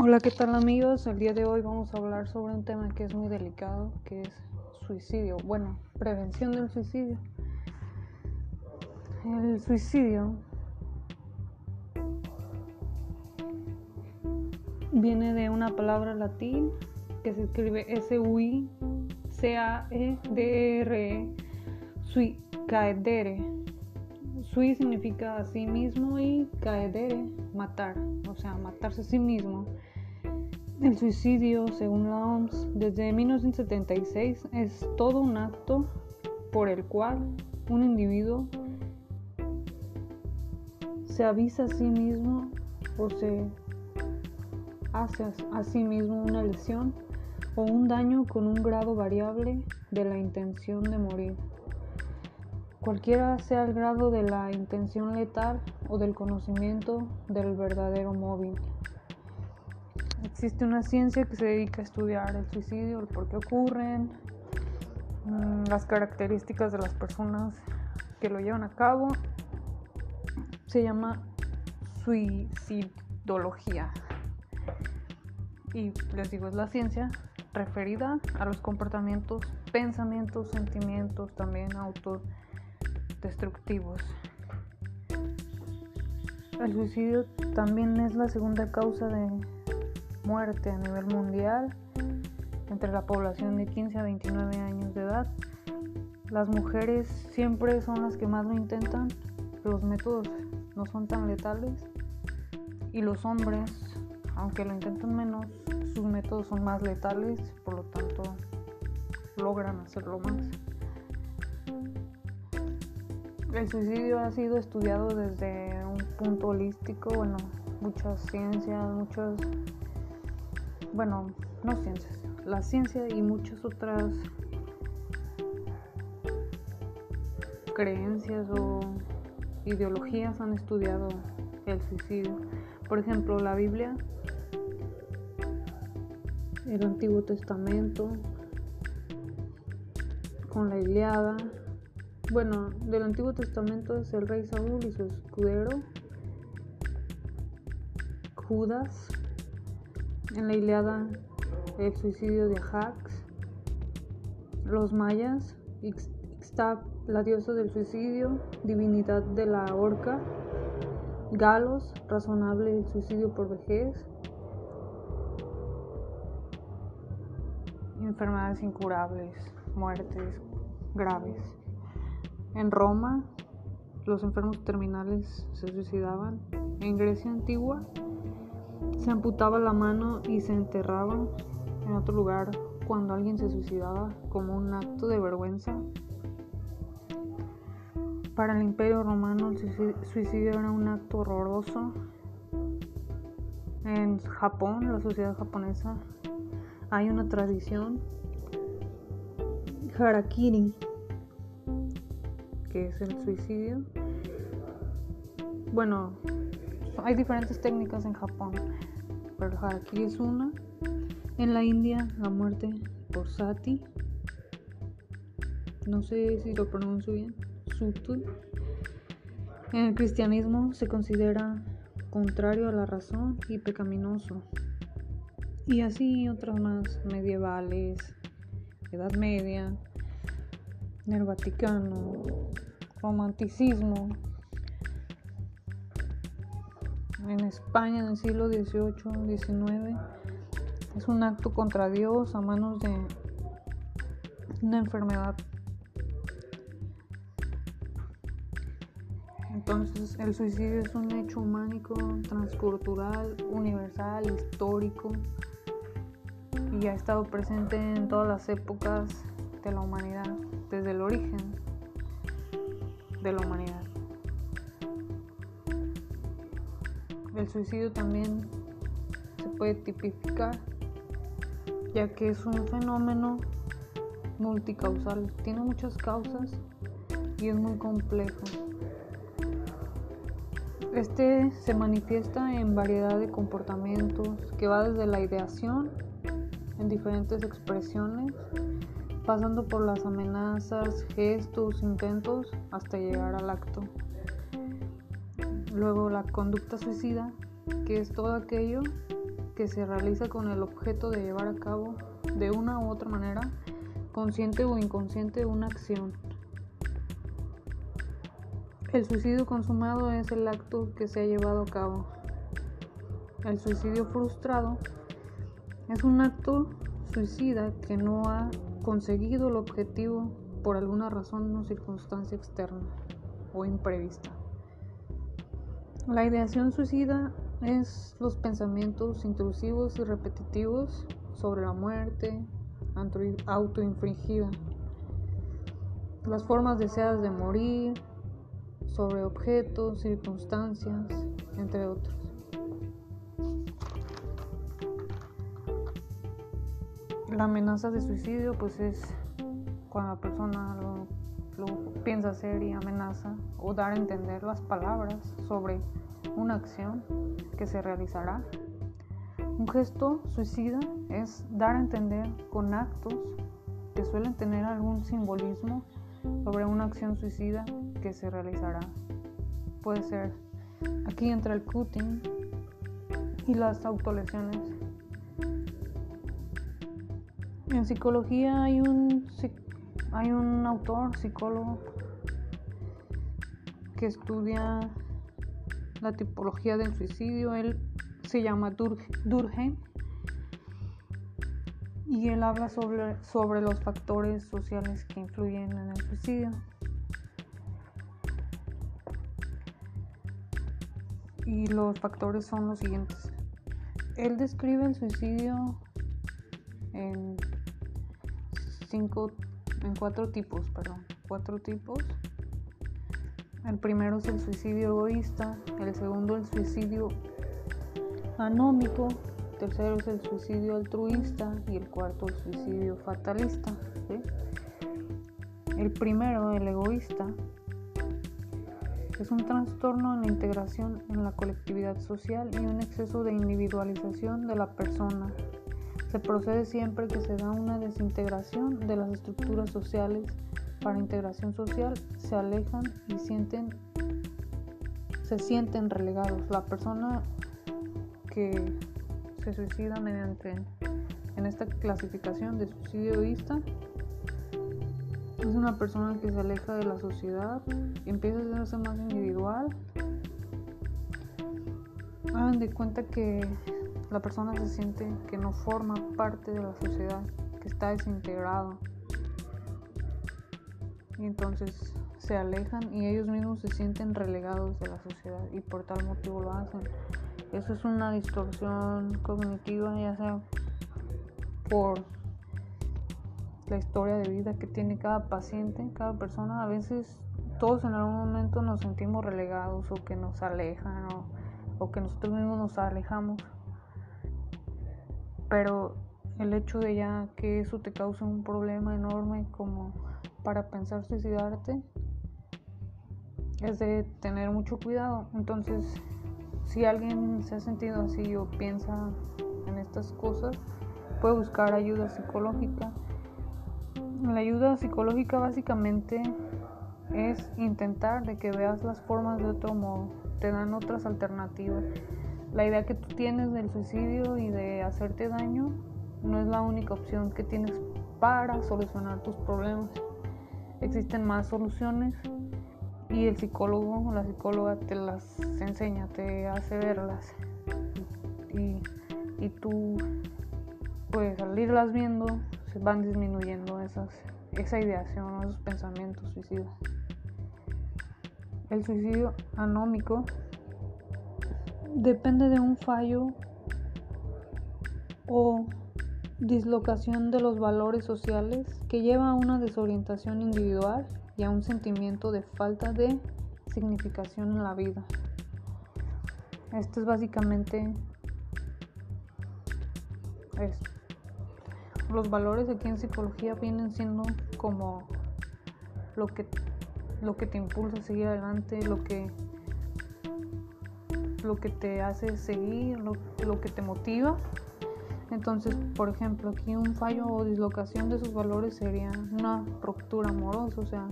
Hola, ¿qué tal amigos? El día de hoy vamos a hablar sobre un tema que es muy delicado, que es suicidio. Bueno, prevención del suicidio. El suicidio viene de una palabra latín que se escribe S-U-I-C-A-E-D-R-E, sui, caedere. Sui significa a sí mismo y caedere, matar, o sea, matarse a sí mismo. El suicidio, según la OMS, desde 1976 es todo un acto por el cual un individuo se avisa a sí mismo o se hace a sí mismo una lesión o un daño con un grado variable de la intención de morir. Cualquiera sea el grado de la intención letal o del conocimiento del verdadero móvil. Existe una ciencia que se dedica a estudiar el suicidio, el por qué ocurren, mm, las características de las personas que lo llevan a cabo. Se llama suicidología. Y les digo, es la ciencia referida a los comportamientos, pensamientos, sentimientos también autodestructivos. El suicidio también es la segunda causa de muerte a nivel mundial entre la población de 15 a 29 años de edad. Las mujeres siempre son las que más lo intentan, los métodos no son tan letales y los hombres, aunque lo intentan menos, sus métodos son más letales, por lo tanto logran hacerlo más. El suicidio ha sido estudiado desde un punto holístico, bueno, muchas ciencias, muchos bueno, no ciencias, la ciencia y muchas otras creencias o ideologías han estudiado el suicidio. Por ejemplo, la Biblia, el Antiguo Testamento, con la Iliada. Bueno, del Antiguo Testamento es el rey Saúl y su escudero, Judas, en la Iliada el suicidio de Ajax, los mayas, Ixtab, la diosa del suicidio, divinidad de la horca, Galos, razonable el suicidio por vejez, enfermedades incurables, muertes graves. En Roma, los enfermos terminales se suicidaban. En Grecia antigua, se amputaba la mano y se enterraba en otro lugar cuando alguien se suicidaba como un acto de vergüenza. Para el imperio romano el suicidio era un acto horroroso. En Japón, la sociedad japonesa, hay una tradición harakiri, que es el suicidio. Bueno, hay diferentes técnicas en Japón, pero el harakiri es una. En la India, la muerte por sati. No sé si lo pronuncio bien. Sutu. En el cristianismo se considera contrario a la razón y pecaminoso. Y así otras más medievales, Edad Media, en el Vaticano, romanticismo, en España en el siglo XVIII, XIX. Es un acto contra Dios a manos de una enfermedad. Entonces el suicidio es un hecho humánico, transcultural, universal, histórico y ha estado presente en todas las épocas de la humanidad, desde el origen de la humanidad. El suicidio también se puede tipificar ya que es un fenómeno multicausal, tiene muchas causas y es muy complejo. Este se manifiesta en variedad de comportamientos que va desde la ideación en diferentes expresiones, pasando por las amenazas, gestos, intentos, hasta llegar al acto. Luego la conducta suicida, que es todo aquello que se realiza con el objeto de llevar a cabo de una u otra manera, consciente o inconsciente, una acción. El suicidio consumado es el acto que se ha llevado a cabo. El suicidio frustrado es un acto suicida que no ha conseguido el objetivo por alguna razón o circunstancia externa o imprevista. La ideación suicida es los pensamientos intrusivos y repetitivos sobre la muerte autoinfringida, las formas deseadas de morir, sobre objetos, circunstancias, entre otros. La amenaza de suicidio pues es cuando la persona lo, piensa hacer y amenaza o dar a entender las palabras sobre una acción que se realizará. Un gesto suicida es dar a entender con actos que suelen tener algún simbolismo sobre una acción suicida que se realizará. Puede ser aquí entre el cutting y las autolesiones. En psicología hay un, hay un autor, psicólogo, que estudia la tipología del suicidio. Él se llama Durkheim y él habla sobre, sobre los factores sociales que influyen en el suicidio. Y los factores son los siguientes. Él describe el suicidio en cinco, en cuatro tipos, perdón, cuatro tipos. El primero es el suicidio egoísta, el segundo el suicidio anómico, el tercero es el suicidio altruista y el cuarto el suicidio fatalista. El primero, el egoísta, es un trastorno en la integración en la colectividad social y un exceso de individualización de la persona. Se procede siempre que se da una desintegración de las estructuras sociales para integración social, se alejan y sienten, se sienten relegados. La persona que se suicida mediante en esta clasificación de suicidio egoísta es una persona que se aleja de la sociedad y empieza a hacerse más individual. Hagan de cuenta que la persona se siente que no forma parte de la sociedad, que está desintegrado. Y entonces se alejan y ellos mismos se sienten relegados de la sociedad y por tal motivo lo hacen. Eso es una distorsión cognitiva, ya sea por la historia de vida que tiene cada paciente, cada persona. A veces todos en algún momento nos sentimos relegados o que nos alejan o, que nosotros mismos nos alejamos. Pero el hecho de ya que eso te cause un problema enorme como para pensar suicidarte es de tener mucho cuidado. Entonces si alguien se ha sentido así o piensa en estas cosas, puede buscar ayuda psicológica. La ayuda psicológica básicamente es intentar de que veas las formas de otro modo, te dan otras alternativas. La idea que tú tienes del suicidio y de hacerte daño no es la única opción que tienes para solucionar tus problemas. Existen más soluciones y el psicólogo o la psicóloga te las enseña, te hace verlas y, y tú pues al irlas viendo se van disminuyendo esas, esa ideación, esos pensamientos suicidas. El suicidio anómico depende de un fallo o dislocación de los valores sociales que lleva a una desorientación individual y a un sentimiento de falta de significación en la vida. Esto es básicamente eso. Los valores aquí en psicología vienen siendo como lo que, lo que te impulsa a seguir adelante, lo que, lo que te hace seguir, lo, lo que te motiva. Entonces, por ejemplo, aquí un fallo o dislocación de sus valores sería una ruptura amorosa, o sea,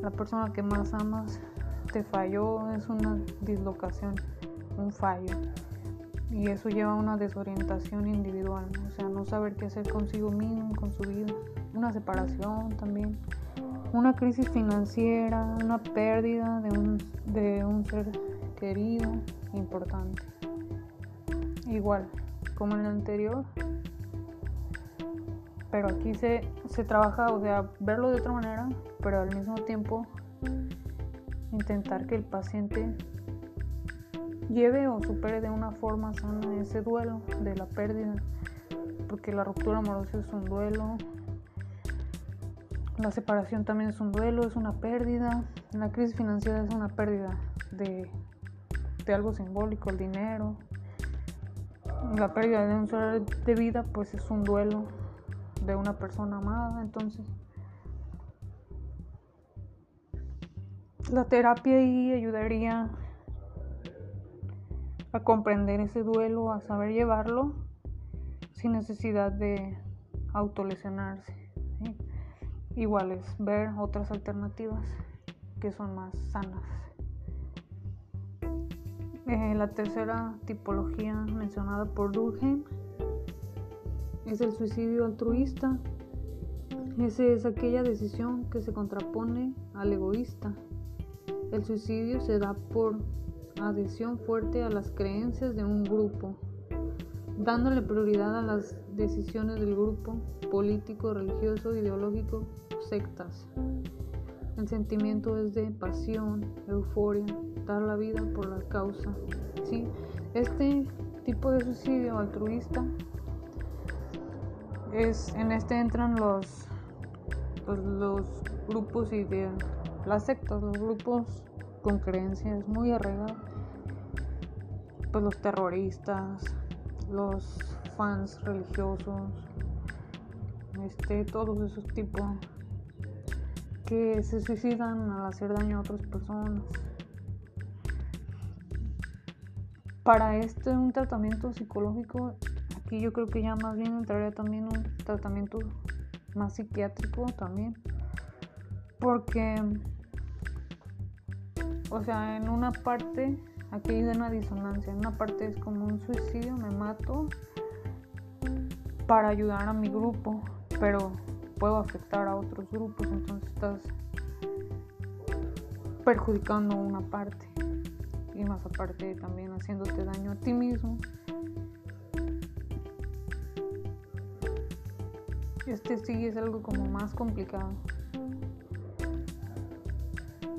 la persona que más amas te falló, es una dislocación, un fallo. y eso lleva a una desorientación individual, o sea, no saber qué hacer consigo mismo, con su vida, una separación también, una crisis financiera, una pérdida de un, de un ser querido, importante. Igual, como en el anterior, pero aquí se, se trabaja, o sea, verlo de otra manera, pero al mismo tiempo intentar que el paciente lleve o supere de una forma sana ese duelo de la pérdida, porque la ruptura amorosa es un duelo, la separación también es un duelo, es una pérdida, la crisis financiera es una pérdida de, de algo simbólico, el dinero, la pérdida de un ser de vida pues es un duelo de una persona amada, entonces la terapia ayudaría a comprender ese duelo, a saber llevarlo sin necesidad de autolesionarse. Igual es ver otras alternativas que son más sanas. Eh, la tercera tipología mencionada por Durkheim es el suicidio altruista. Ese es aquella decisión que se contrapone al egoísta. El suicidio se da por adhesión fuerte a las creencias de un grupo, dándole prioridad a las decisiones del grupo político, religioso, ideológico, sectas. El sentimiento es de pasión, euforia, dar la vida por la causa. ¿sí? Este tipo de suicidio altruista es en este entran los pues, los grupos de las sectas, los grupos con creencias muy arraigadas, pues los terroristas, los fans religiosos, este, todos esos tipos que se suicidan al hacer daño a otras personas. Para este un tratamiento psicológico, aquí yo creo que ya más bien entraría también un tratamiento más psiquiátrico también, porque o sea, en una parte, aquí hay una disonancia, en una parte es como un suicidio, me mato para ayudar a mi grupo, pero puedo afectar a otros grupos, entonces estás perjudicando una parte y más aparte también haciéndote daño a ti mismo. Este sí es algo como más complicado.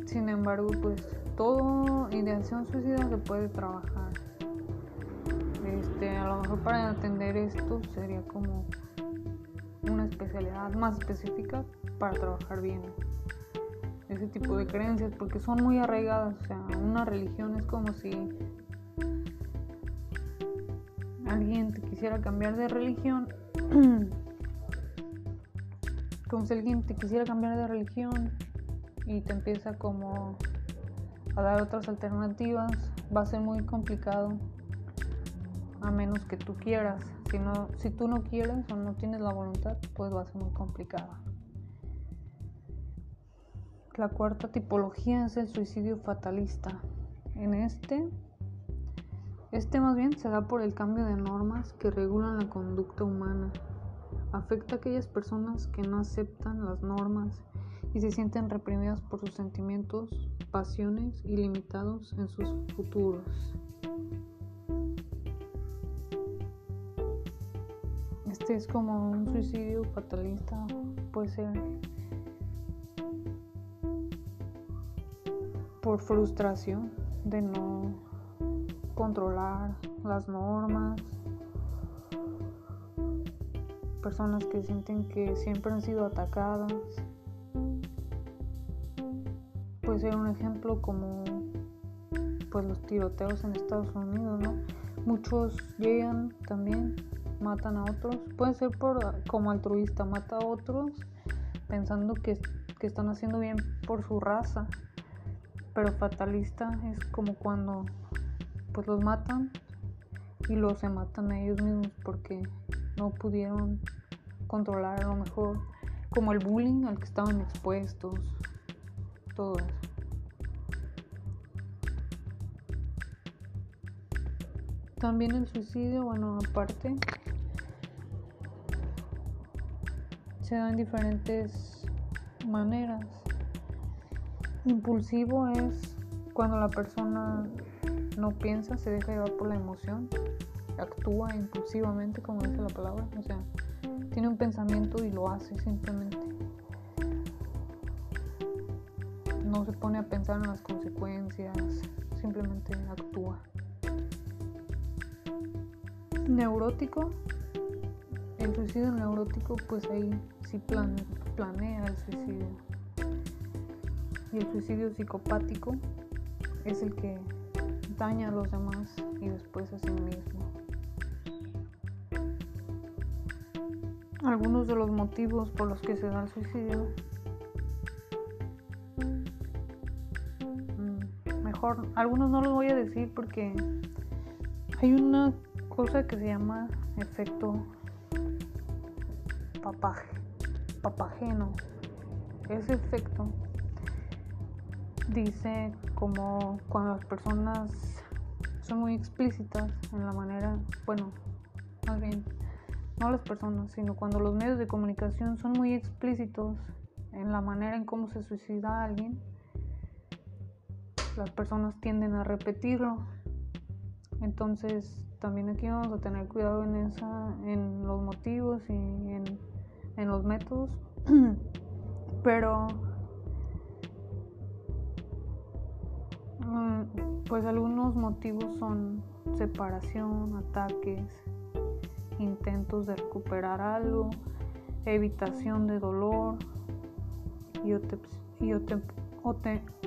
Sin embargo, pues todo ideación suicida se puede trabajar. Este, a lo mejor para atender esto sería como una especialidad más específica para trabajar bien ese tipo de creencias porque son muy arraigadas. O sea, una religión es como si alguien te quisiera cambiar de religión. como si alguien te quisiera cambiar de religión y te empieza como a dar otras alternativas, va a ser muy complicado a menos que tú quieras. Si, no, si tú no quieres o no tienes la voluntad, pues va a ser muy complicado. La cuarta tipología es el suicidio fatalista. En este, este más bien se da por el cambio de normas que regulan la conducta humana. Afecta a aquellas personas que no aceptan las normas y se sienten reprimidas por sus sentimientos, pasiones y limitados en sus futuros. Es como un suicidio fatalista, puede ser por frustración de no controlar las normas, personas que sienten que siempre han sido atacadas puede ser un ejemplo como pues los tiroteos en Estados Unidos, ¿no? Muchos llegan también, matan a otros, puede ser por como altruista, mata a otros pensando que, que están haciendo bien por su raza, pero fatalista es como cuando pues los matan y los se matan a ellos mismos porque no pudieron controlar a lo mejor como el bullying al que estaban expuestos todo También el suicidio, bueno, aparte, se da en diferentes maneras. Impulsivo es cuando la persona no piensa, se deja llevar por la emoción, actúa impulsivamente, como dice la palabra, o sea, tiene un pensamiento y lo hace simplemente. No se pone a pensar en las consecuencias, simplemente actúa. Neurótico, el suicidio neurótico, pues ahí sí planea el suicidio. Y el suicidio psicopático es el que daña a los demás y después a sí mismo. Algunos de los motivos por los que se da el suicidio. Mm, mejor, algunos no los voy a decir porque hay una cosa que se llama efecto papaje, papageno. Ese efecto dice como cuando las personas son muy explícitas en la manera, bueno, más bien, no las personas, sino cuando los medios de comunicación son muy explícitos en la manera en cómo se suicida alguien, las personas tienden a repetirlo. Entonces, también aquí vamos a tener cuidado en esa, en los motivos y en, en los métodos. Pero Mm, pues algunos motivos son separación, ataques, intentos de recuperar algo, evitación de dolor y,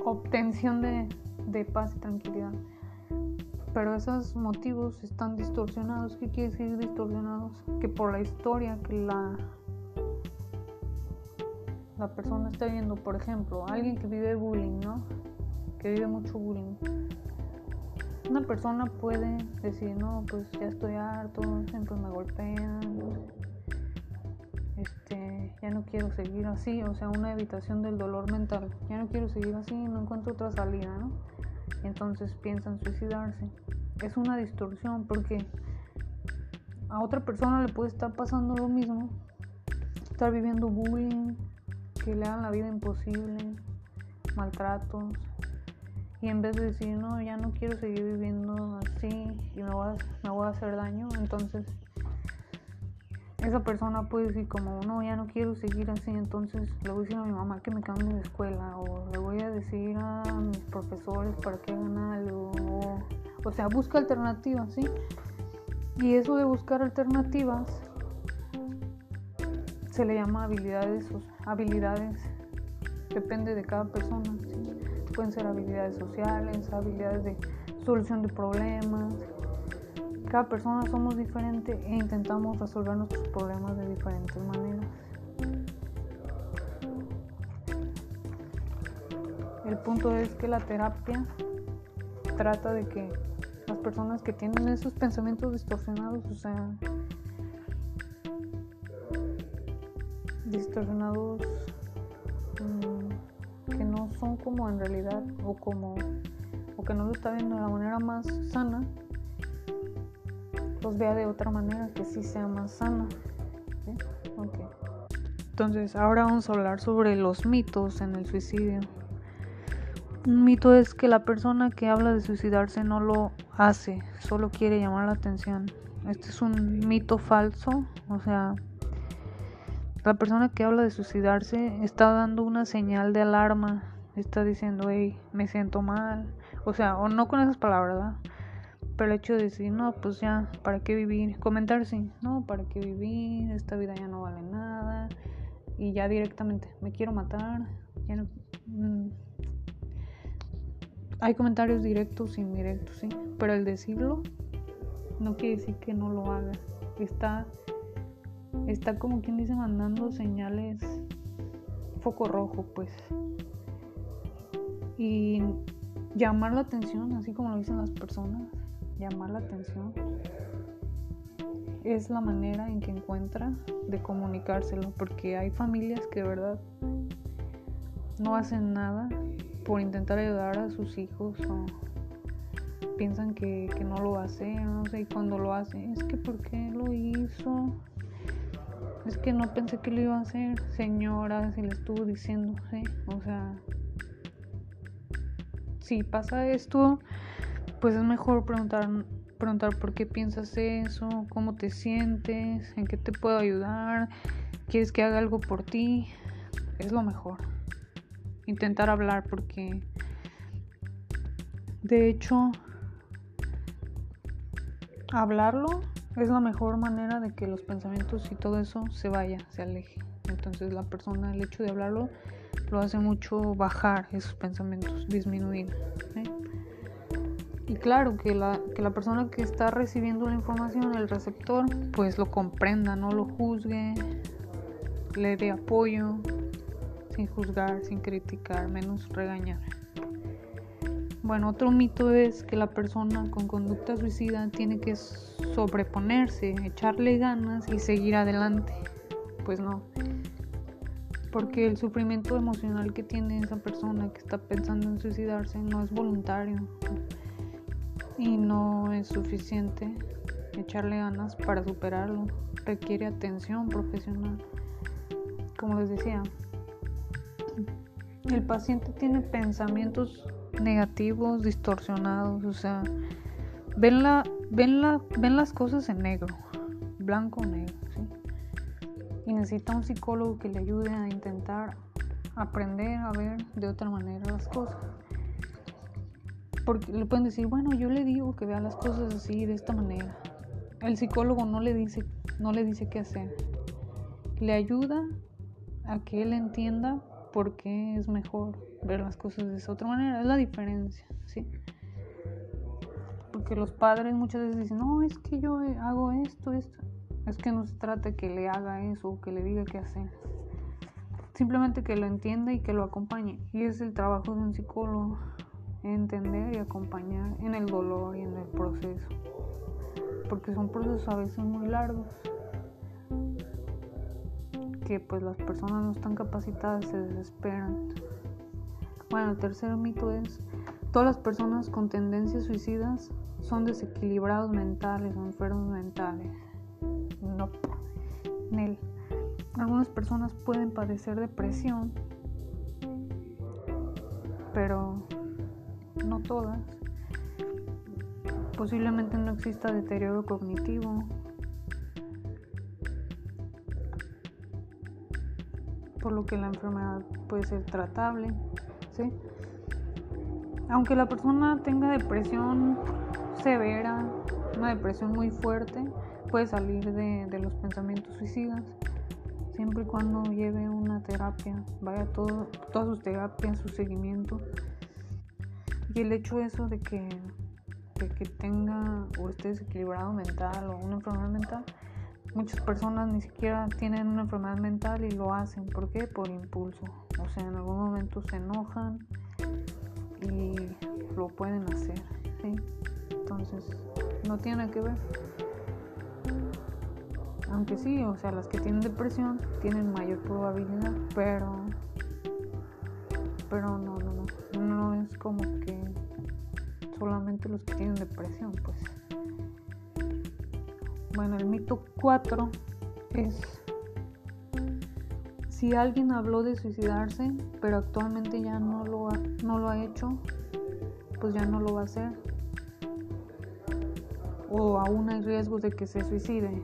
obtención de, de paz y tranquilidad. Pero esos motivos están distorsionados. ¿Qué quiere decir distorsionados? Que por la historia que la, la persona está viendo, por ejemplo, alguien que vive bullying, ¿no? que vive mucho bullying. Una persona puede decir, no, pues ya estoy harto, siempre me golpean, este, ya no quiero seguir así, o sea, una evitación del dolor mental, ya no quiero seguir así, no encuentro otra salida, ¿no? entonces piensan suicidarse. Es una distorsión porque a otra persona le puede estar pasando lo mismo, estar viviendo bullying, que le hagan la vida imposible, maltratos, y en vez de decir, no, ya no quiero seguir viviendo así y me voy a, me voy a hacer daño, entonces esa persona puede decir como, no, ya no quiero seguir así, entonces le voy a decir a mi mamá que me cambie de escuela o le voy a decir a mis profesores para que hagan algo. O, o sea, busca alternativas, ¿sí? Y eso de buscar alternativas se le llama habilidades, habilidades, depende de cada persona. ¿sí? pueden ser habilidades sociales, habilidades de solución de problemas. Cada persona somos diferentes e intentamos resolver nuestros problemas de diferentes maneras. El punto es que la terapia trata de que las personas que tienen esos pensamientos distorsionados, o sea, distorsionados son como en realidad o como o que no lo está viendo de la manera más sana, los vea de otra manera que sí sea más sana. Entonces, ahora vamos a hablar sobre los mitos en el suicidio. Un mito es que la persona que habla de suicidarse no lo hace, solo quiere llamar la atención. Este es un mito falso, o sea, la persona que habla de suicidarse está dando una señal de alarma está diciendo, hey, me siento mal. O sea, o no con esas palabras, ¿verdad? Pero el hecho de decir, no, pues ya, ¿para qué vivir? Comentar, sí, no, ¿para qué vivir? Esta vida ya no vale nada. Y ya directamente, me quiero matar. Ya no. Mm. Hay comentarios directos e indirectos, sí. Pero el decirlo no quiere decir que no lo haga. Está, está como quien dice mandando señales foco rojo, pues y llamar la atención, así como lo dicen las personas, llamar la atención es la manera en que encuentra de comunicárselo, porque hay familias que de verdad no hacen nada por intentar ayudar a sus hijos o piensan que, que, no lo hacer, no sé, y cuando lo hace, es que ¿por qué lo hizo? Es que no pensé que lo iba a hacer, señora, si le estuvo diciendo, ¿sí? O sea, si pasa esto, pues es mejor preguntar, preguntar por qué piensas eso, cómo te sientes, en qué te puedo ayudar, quieres que haga algo por ti, es lo mejor. Intentar hablar porque de hecho hablarlo es la mejor manera de que los pensamientos y todo eso se vaya, se aleje. Entonces la persona, el hecho de hablarlo, lo hace mucho bajar esos pensamientos, disminuir. Y claro, que la, que la persona que está recibiendo la información, el receptor, pues lo comprenda, no lo juzgue, le dé apoyo, sin juzgar, sin criticar, menos regañar. Bueno, otro mito es que la persona con conducta suicida tiene que sobreponerse, echarle ganas y seguir adelante. Pues no porque el sufrimiento emocional que tiene esa persona que está pensando en suicidarse no es voluntario y no es suficiente echarle ganas para superarlo. Requiere atención profesional. Como les decía, el paciente tiene pensamientos negativos, distorsionados, o sea, ven, la, ven, la, ven las cosas en negro, blanco o negro y necesita un psicólogo que le ayude a intentar aprender a ver de otra manera las cosas. Porque le pueden decir, bueno, yo le digo que vea las cosas así, de esta manera. El psicólogo no le dice, no le dice qué hacer. Le ayuda a que él entienda por qué es mejor ver las cosas de esa otra manera. Es la diferencia, ¿sí? Porque los padres muchas veces dicen, no, es que yo hago esto, esto. Es que no se trata que le haga eso o que le diga qué hacer. Simplemente que lo entienda y que lo acompañe. Y es el trabajo de un psicólogo, entender y acompañar en el dolor y en el proceso. Porque son procesos a veces muy largos. Que pues las personas no están capacitadas, se desesperan. Bueno, el tercer mito es, todas las personas con tendencias suicidas son desequilibrados mentales o enfermos mentales. No. Algunas personas pueden padecer depresión, pero no todas. Posiblemente no exista deterioro cognitivo. Por lo que la enfermedad puede ser tratable, Aunque la persona tenga depresión severa, una depresión muy fuerte, puede salir de, los pensamientos suicidas siempre y cuando lleve una terapia, vaya todo, todas sus terapias, su seguimiento. Y el hecho eso de que, de que tenga o esté desequilibrado mental o una enfermedad mental, muchas personas ni siquiera tienen una enfermedad mental y lo hacen. ¿Por qué? Por impulso. O sea, en algún momento se enojan y lo pueden hacer. ¿sí? Entonces, no tiene que ver. Aunque sí, o sea, las que tienen depresión tienen mayor probabilidad, pero pero no, no, no, no es como que solamente los que tienen depresión, pues. Bueno, el mito 4 es si alguien habló de suicidarse, pero actualmente ya no lo ha, no lo ha hecho, pues ya no lo va a hacer. O aún hay riesgos de que se suicide.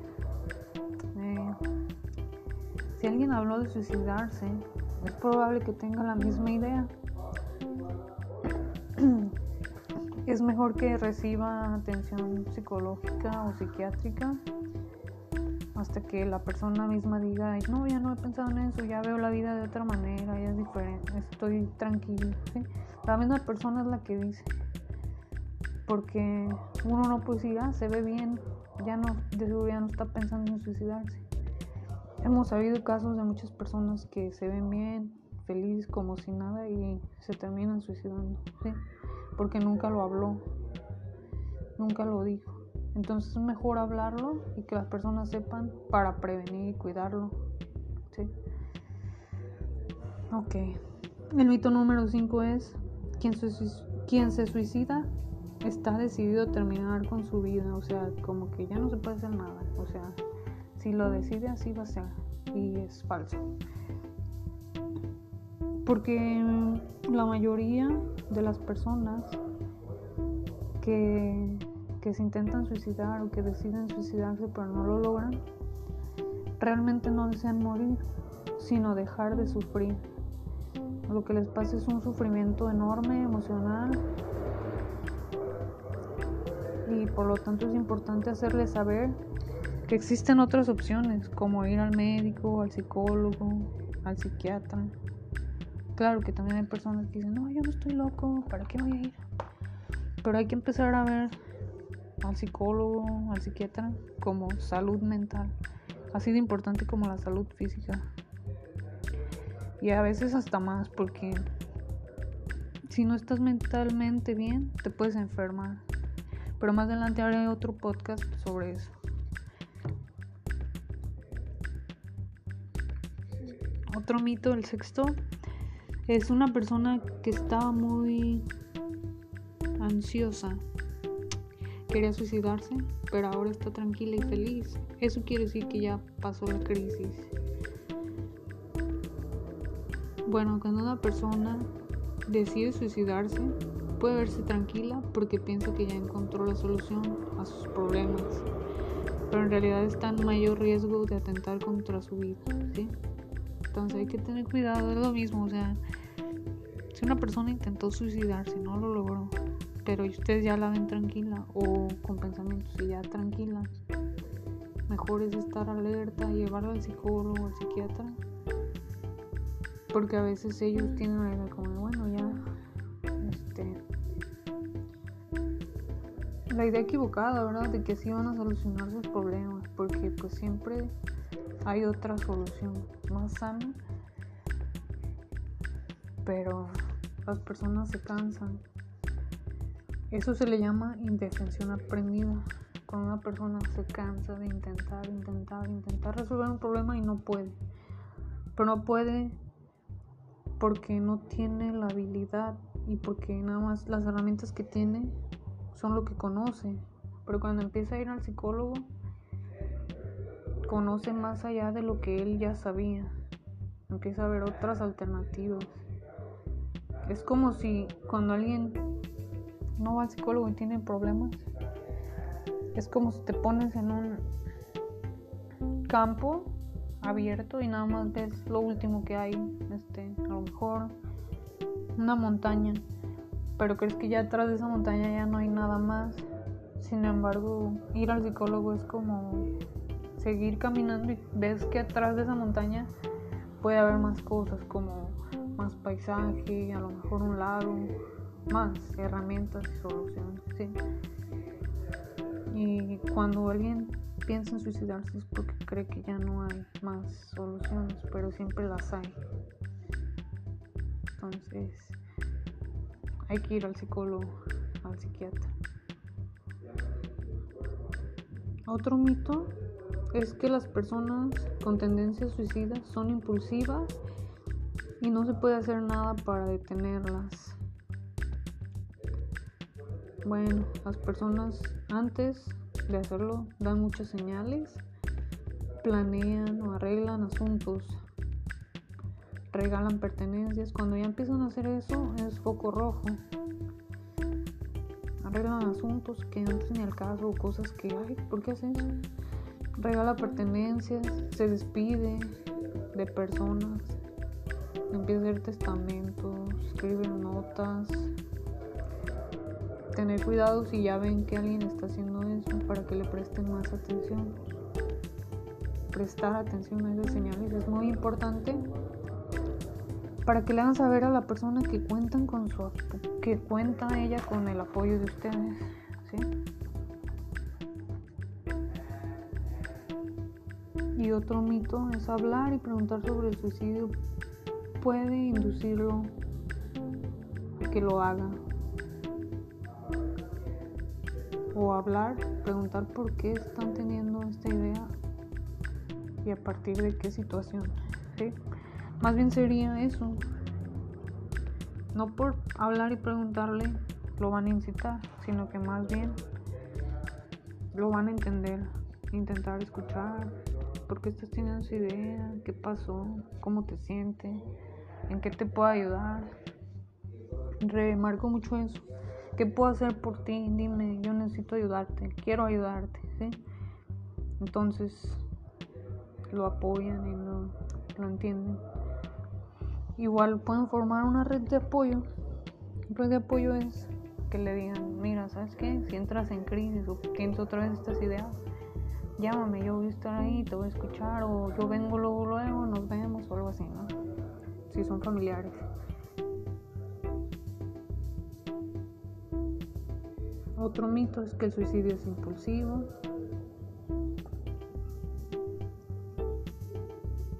Si alguien habló de suicidarse, es probable que tenga la misma idea. Es mejor que reciba atención psicológica o psiquiátrica hasta que la persona misma diga, no, ya no he pensado en eso, ya veo la vida de otra manera, ya es diferente, estoy tranquilo. La misma persona es la que dice, porque uno no puede decir, ah, se ve bien, ya no, de seguro ya no está pensando en suicidarse. Hemos sabido casos de muchas personas que se ven bien, felices, como si nada y se terminan suicidando, ¿sí? Porque nunca lo habló, nunca lo dijo. Entonces es mejor hablarlo y que las personas sepan para prevenir y cuidarlo, ¿sí? Ok. El mito número 5 es, quien se, quien se suicida está decidido a terminar con su vida, o sea, como que ya no se puede hacer nada, o sea, si lo decide así va a ser y es falso. Porque la mayoría de las personas que, que se intentan suicidar o que deciden suicidarse pero no lo logran, realmente no desean morir, sino dejar de sufrir. Lo que les pasa es un sufrimiento enorme, emocional, y por lo tanto es importante hacerles saber que existen otras opciones, como ir al médico, al psicólogo, al psiquiatra. Claro que también hay personas que dicen, no, yo no estoy loco, ¿para qué voy a ir? Pero hay que empezar a ver al psicólogo, al psiquiatra, como salud mental, así de importante como la salud física. Y a veces hasta más, porque si no estás mentalmente bien, te puedes enfermar. Pero más adelante haré otro podcast sobre eso. Otro mito, el sexto, es una persona que estaba muy ansiosa. Quería suicidarse, pero ahora está tranquila y feliz. Eso quiere decir que ya pasó la crisis. Bueno, cuando una persona decide suicidarse, puede verse tranquila porque piensa que ya encontró la solución a sus problemas, pero en realidad está en mayor riesgo de atentar contra su vida, ¿sí? Entonces hay que tener cuidado, es lo mismo, o sea, si una persona intentó suicidarse, no lo logró, pero ustedes ya la ven tranquila o con pensamientos y ya tranquila, mejor es estar alerta, llevarla al psicólogo, al psiquiatra, porque a veces ellos tienen idea como, bueno, ya la idea equivocada, ¿verdad? De que así van a solucionar sus problemas, porque pues siempre hay otra solución más sana, pero las personas se cansan. Eso se le llama indefensión aprendida. Cuando una persona se cansa de intentar, intentar, intentar resolver un problema y no puede. Pero no puede porque no tiene la habilidad y porque nada más las herramientas que tiene son lo que conoce. Pero cuando empieza a ir al psicólogo, conoce más allá de lo que él ya sabía. Empieza a ver otras alternativas. Es como si cuando alguien no va al psicólogo y tiene problemas, es como si te pones en un campo abierto y nada más ves lo último que hay, este, a lo mejor una montaña pero crees que ya atrás de esa montaña ya no hay nada más. Sin embargo, ir al psicólogo es como seguir caminando y ves que atrás de esa montaña puede haber más cosas como más paisaje, a lo mejor un lago, más herramientas y soluciones. Y cuando alguien piensa en suicidarse es porque cree que ya no hay más soluciones, pero siempre las hay. Entonces, hay que ir al psicólogo, al psiquiatra. Otro mito es que las personas con tendencias suicidas son impulsivas y no se puede hacer nada para detenerlas. Bueno, las personas antes de hacerlo dan muchas señales, planean o arreglan asuntos regalan pertenencias. Cuando ya empiezan a hacer eso, es foco rojo. Arreglan asuntos que antes ni al caso, cosas que, ay, ¿por qué hacen eso? Regala pertenencias, se despide de personas, empieza a hacer testamentos, escriben notas. Tener cuidado si ya ven que alguien está haciendo eso para que le presten más atención. Prestar atención a esas señales es muy importante para que le hagan saber a la persona que cuentan con su que cuenta ella con el apoyo de ustedes ¿sí? y otro mito es hablar y preguntar sobre el suicidio puede inducirlo que lo haga hablar preguntar por qué están teniendo esta idea y a partir de qué situación ¿sí? Más bien sería eso. No por hablar y preguntarle, lo van a incitar, sino que más bien lo van a entender, intentar escuchar, por qué estás teniendo esa idea, qué pasó, cómo te sientes, en qué te puedo ayudar. Remarco mucho eso. ¿Qué puedo hacer por ti? Dime, yo necesito ayudarte, quiero ayudarte, ¿sí? Entonces lo apoyan y lo, lo entienden. Igual pueden formar una red de apoyo. Red de apoyo es que le digan, mira, ¿sabes qué? Si entras en crisis o tienes otra vez estas ideas, llámame, yo voy a estar ahí, te voy a escuchar, o yo vengo luego, luego, nos vemos, o algo así, ¿no? Si son familiares. Otro mito es que el suicidio es impulsivo,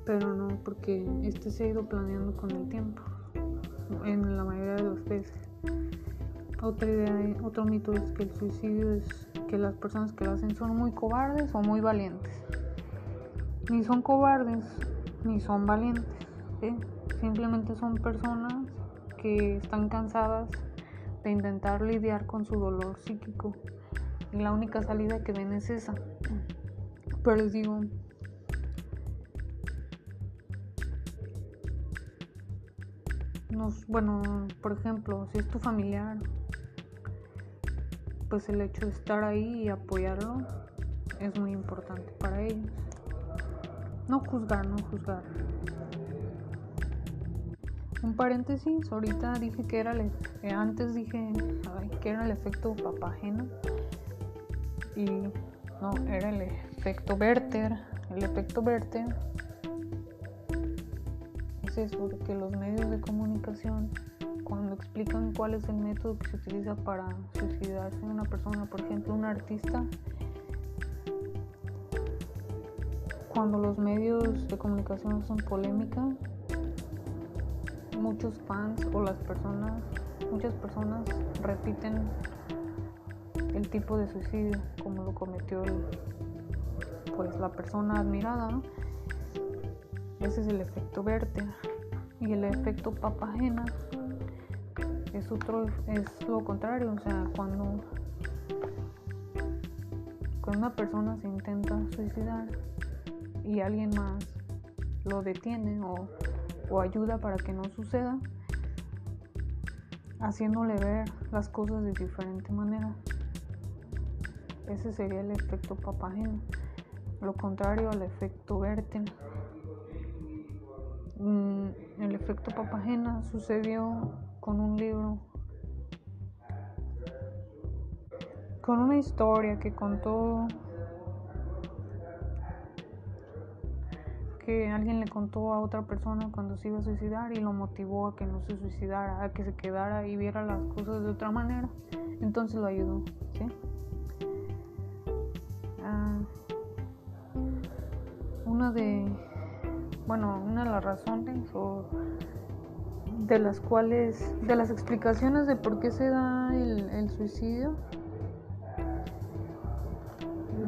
pero no, porque este se ha ido planeando con el tiempo, en la mayoría de las veces. Otra idea, otro mito es que el suicidio es que las personas que lo hacen son muy cobardes o muy valientes. Ni son cobardes ni son valientes. Simplemente son personas que están cansadas de intentar lidiar con su dolor psíquico. Y la única salida que ven es esa. Pero les digo, bueno, por ejemplo, si es tu familiar pues el hecho de estar ahí y apoyarlo es muy importante para ellos. No juzgar, no juzgar. Un paréntesis, ahorita dije que era el, eh, antes dije que era el efecto papageno y no, era el efecto Werther. El efecto Werther es eso, que los medios de comunicación cuando explican cuál es el método que se utiliza para suicidarse una persona, por ejemplo, un artista, cuando los medios de comunicación son polémica, muchos fans o las personas, muchas personas repiten el tipo de suicidio como lo cometió pues la persona admirada, Ese es el efecto verte y el efecto papagena es otro es lo contrario o sea cuando cuando una persona se intenta suicidar y alguien más lo detiene o, o ayuda para que no suceda haciéndole ver las cosas de diferente manera. Ese sería el efecto papageno lo contrario al efecto Verten. Mm, el efecto papagena sucedió con un libro, con una historia que contó, que alguien le contó a otra persona cuando se iba a suicidar y lo motivó a que no se suicidara, a que se quedara y viera las cosas de otra manera. Entonces lo ayudó, ¿sí? Ah, una de, bueno, una de las razones o de las cuales, de las explicaciones de por qué se da el, suicidio,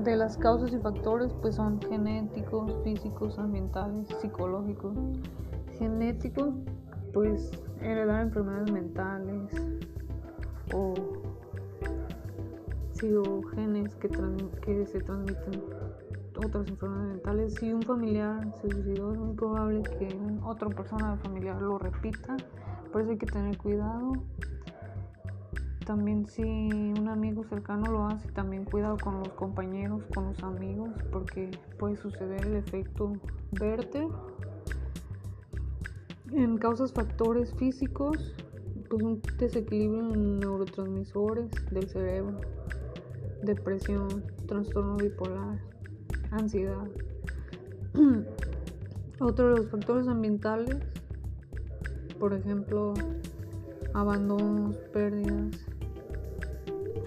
de las causas y factores, pues son genéticos, físicos, ambientales, psicológicos. Genéticos, pues heredar enfermedades mentales o, sí, genes que, que se transmiten otras enfermedades mentales. Si un familiar se suicidó, es muy probable que otra persona familiar lo repita. Por eso hay que tener cuidado. También si un amigo cercano lo hace, también cuidado con los compañeros, con los amigos, porque puede suceder el efecto verte En causas factores físicos, pues un desequilibrio en neurotransmisores del cerebro, depresión, trastorno bipolar, ansiedad. Otro de los factores ambientales, por ejemplo, abandonos, pérdidas,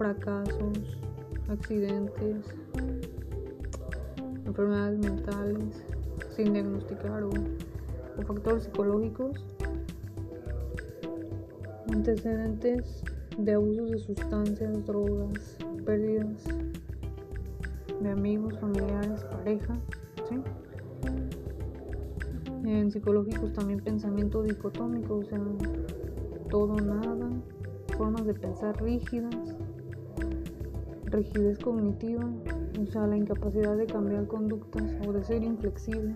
fracasos, accidentes, enfermedades mentales sin diagnosticar o, factores psicológicos, antecedentes de abusos de sustancias, drogas, pérdidas de amigos, familiares, pareja, ¿sí? En psicológicos también pensamiento dicotómico, o sea, todo nada formas de pensar rígidas, rigidez cognitiva, o sea, la incapacidad de cambiar conductas o de ser inflexible.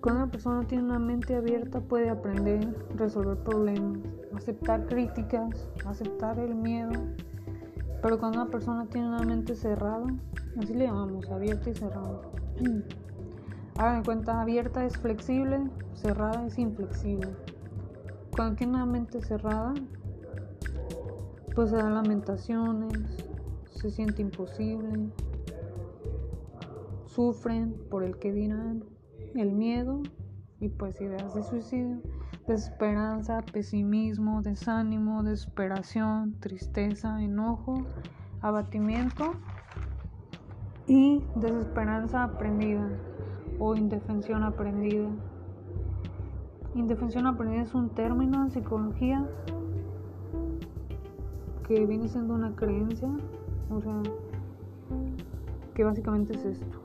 Cuando una persona tiene una mente abierta puede aprender, resolver problemas, aceptar críticas, aceptar el miedo. Pero cuando una persona tiene una mente cerrada, así le llamamos, abierta y cerrada. Hagan cuenta, abierta es flexible, cerrada es inflexible. Cuando tiene una mente cerrada, pues se dan lamentaciones, se siente imposible, sufren por el que dirán, el miedo y pues ideas de suicidio, desesperanza, pesimismo, desánimo, desesperación, tristeza, enojo, abatimiento y desesperanza aprendida o indefensión aprendida. Indefensión aprendida es un término en psicología que viene siendo una creencia, o sea, que básicamente es esto.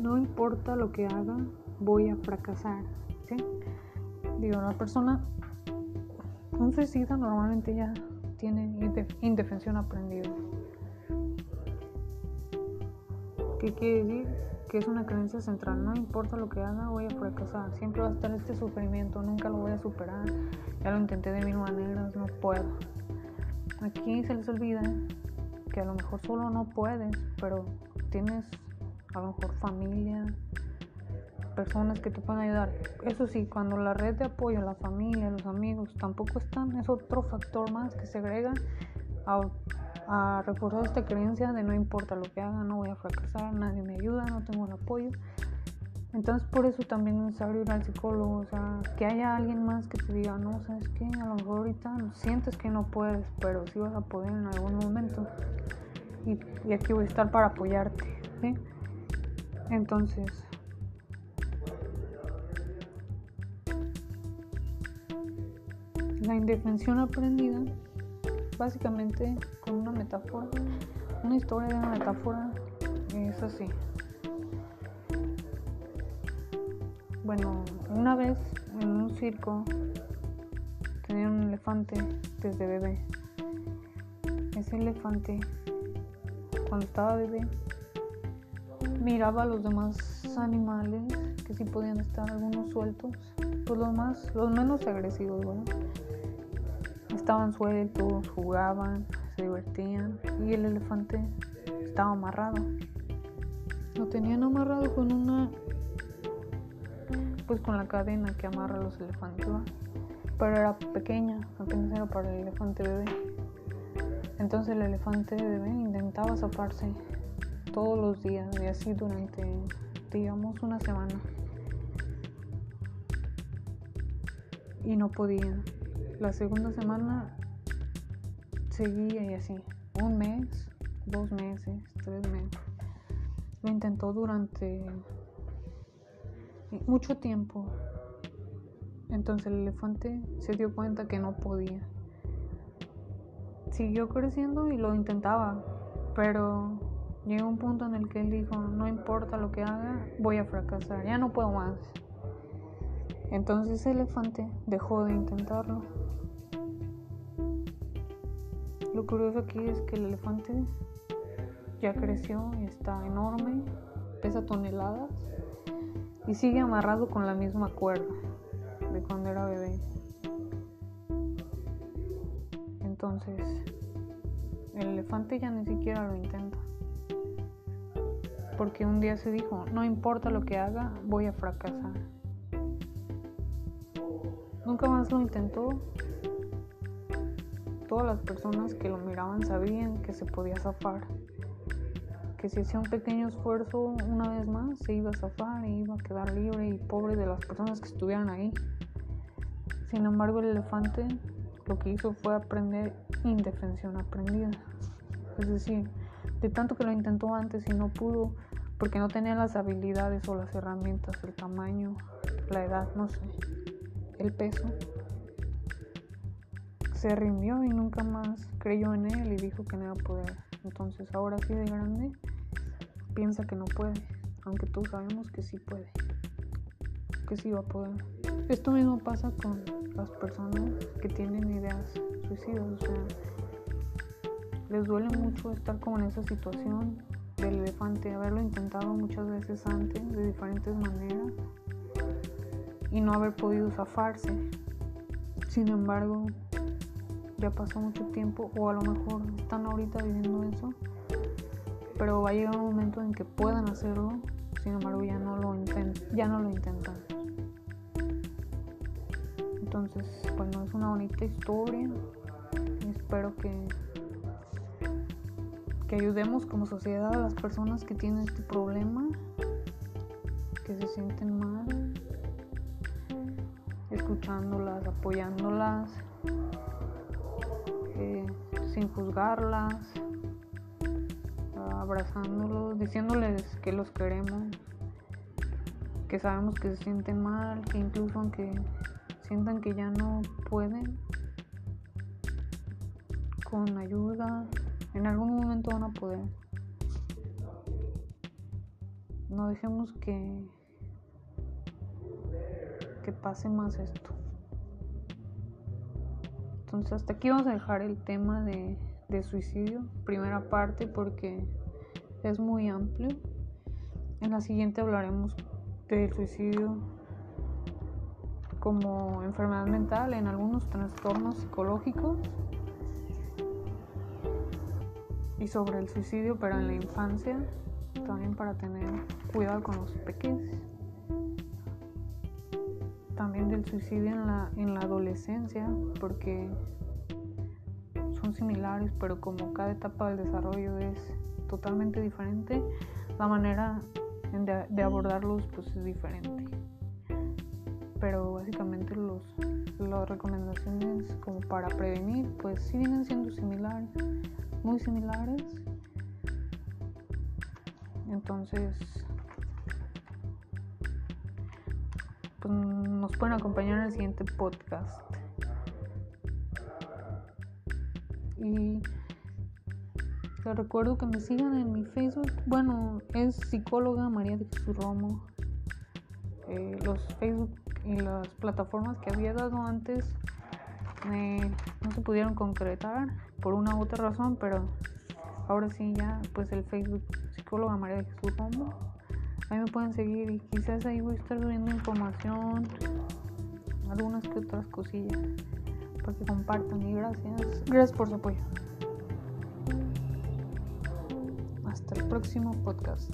No importa lo que haga, voy a fracasar. Digo, la persona, un suicida normalmente ya tiene indefensión aprendida. ¿Qué quiere decir? Que es una creencia central. No importa lo que haga, voy a fracasar. Siempre va a estar este sufrimiento, nunca lo voy a superar. Ya lo intenté de mil maneras, no puedo. Aquí se les olvida que a lo mejor solo no puedes, pero tienes a lo mejor familia, personas que te pueden ayudar. Eso sí, cuando la red de apoyo, la familia, los amigos tampoco están, es otro factor más que se agrega a, a reforzar esta creencia de no importa lo que haga, no voy a fracasar, nadie me ayuda, no tengo el apoyo. Entonces por eso también es necesario ir al psicólogo, o sea, que haya alguien más que te diga, no, sabes qué, a lo mejor ahorita sientes que no puedes, pero sí vas a poder en algún momento. Y, aquí voy a estar para apoyarte. Entonces, la indefensión aprendida, básicamente con una metáfora, una historia de una metáfora, es así. Bueno, una vez en un circo tenía un elefante desde bebé. Ese elefante, cuando estaba bebé, miraba a los demás animales que sí podían estar algunos sueltos, pues los más, los menos agresivos, ¿verdad? Estaban sueltos, jugaban, se divertían y el elefante estaba amarrado. Lo tenían amarrado con una pues con la cadena que amarra a los elefantes, pero era pequeña, apenas era para el elefante bebé. Entonces el elefante bebé intentaba zafarse todos los días y así durante, digamos, una semana. Y no podía. La segunda semana seguía y así. Un mes, dos meses, tres meses. Lo intentó durante mucho tiempo. Entonces el elefante se dio cuenta que no podía. Siguió creciendo y lo intentaba, pero llegó un punto en el que él dijo, no importa lo que haga, voy a fracasar, ya no puedo más. Entonces el elefante dejó de intentarlo. Lo curioso aquí es que el elefante ya creció y está enorme, pesa toneladas y sigue amarrado con la misma cuerda de cuando era bebé. Entonces, el elefante ya ni siquiera lo intenta. Porque un día se dijo, no importa lo que haga, voy a fracasar. Nunca más lo intentó. Todas las personas que lo miraban sabían que se podía zafar que si hacía un pequeño esfuerzo una vez más se iba a zafar y iba a quedar libre y pobre de las personas que estuvieran ahí. Sin embargo, el elefante lo que hizo fue aprender indefensión aprendida. Es decir, de tanto que lo intentó antes y no pudo porque no tenía las habilidades o las herramientas, el tamaño, la edad, no sé, el peso. Se rindió y nunca más creyó en él y dijo que no iba a poder. Entonces ahora sí de grande piensa que no puede, aunque todos sabemos que sí puede. Que sí va a poder. Esto mismo pasa con las personas que tienen ideas suicidas, o sea, les duele mucho estar como en esa situación del elefante, haberlo intentado muchas veces antes de diferentes maneras y no haber podido zafarse. Sin embargo, ya pasó mucho tiempo o a lo mejor están ahorita viviendo eso, pero va a llegar un momento en que puedan hacerlo, sin embargo ya no lo, ya no lo intentan. Entonces, bueno, es una bonita historia espero que, que ayudemos como sociedad a las personas que tienen este problema, que se sienten mal, escuchándolas, apoyándolas, eh, sin juzgarlas, abrazándolos, diciéndoles que los queremos, que sabemos que se sienten mal, que incluso aunque sientan que ya no pueden, con ayuda, en algún momento van a poder. No dejemos que que pase más esto. Entonces hasta aquí vamos a dejar el tema de, de suicidio, primera parte porque es muy amplio. En la siguiente hablaremos del suicidio como enfermedad mental en algunos trastornos psicológicos y sobre el suicidio pero en la infancia también para tener cuidado con los pequeños también del suicidio en la, en la adolescencia, porque son similares, pero como cada etapa del desarrollo es totalmente diferente, la manera de, abordarlos pues es diferente. Pero básicamente los, las recomendaciones como para prevenir pues sí vienen siendo similares, muy similares. Entonces pues, nos pueden acompañar en el siguiente podcast. Y les recuerdo que me sigan en mi Facebook. Bueno, es psicóloga María de Jesús Romo. Eh, los Facebook y las plataformas que había dado antes no se pudieron concretar por una u otra razón, pero ahora sí ya pues el Facebook psicóloga María de Jesús Romo Ahí me pueden seguir y quizás ahí voy a estar subiendo información, algunas que otras cosillas, para que compartan y gracias. Gracias por su apoyo. Hasta el próximo podcast.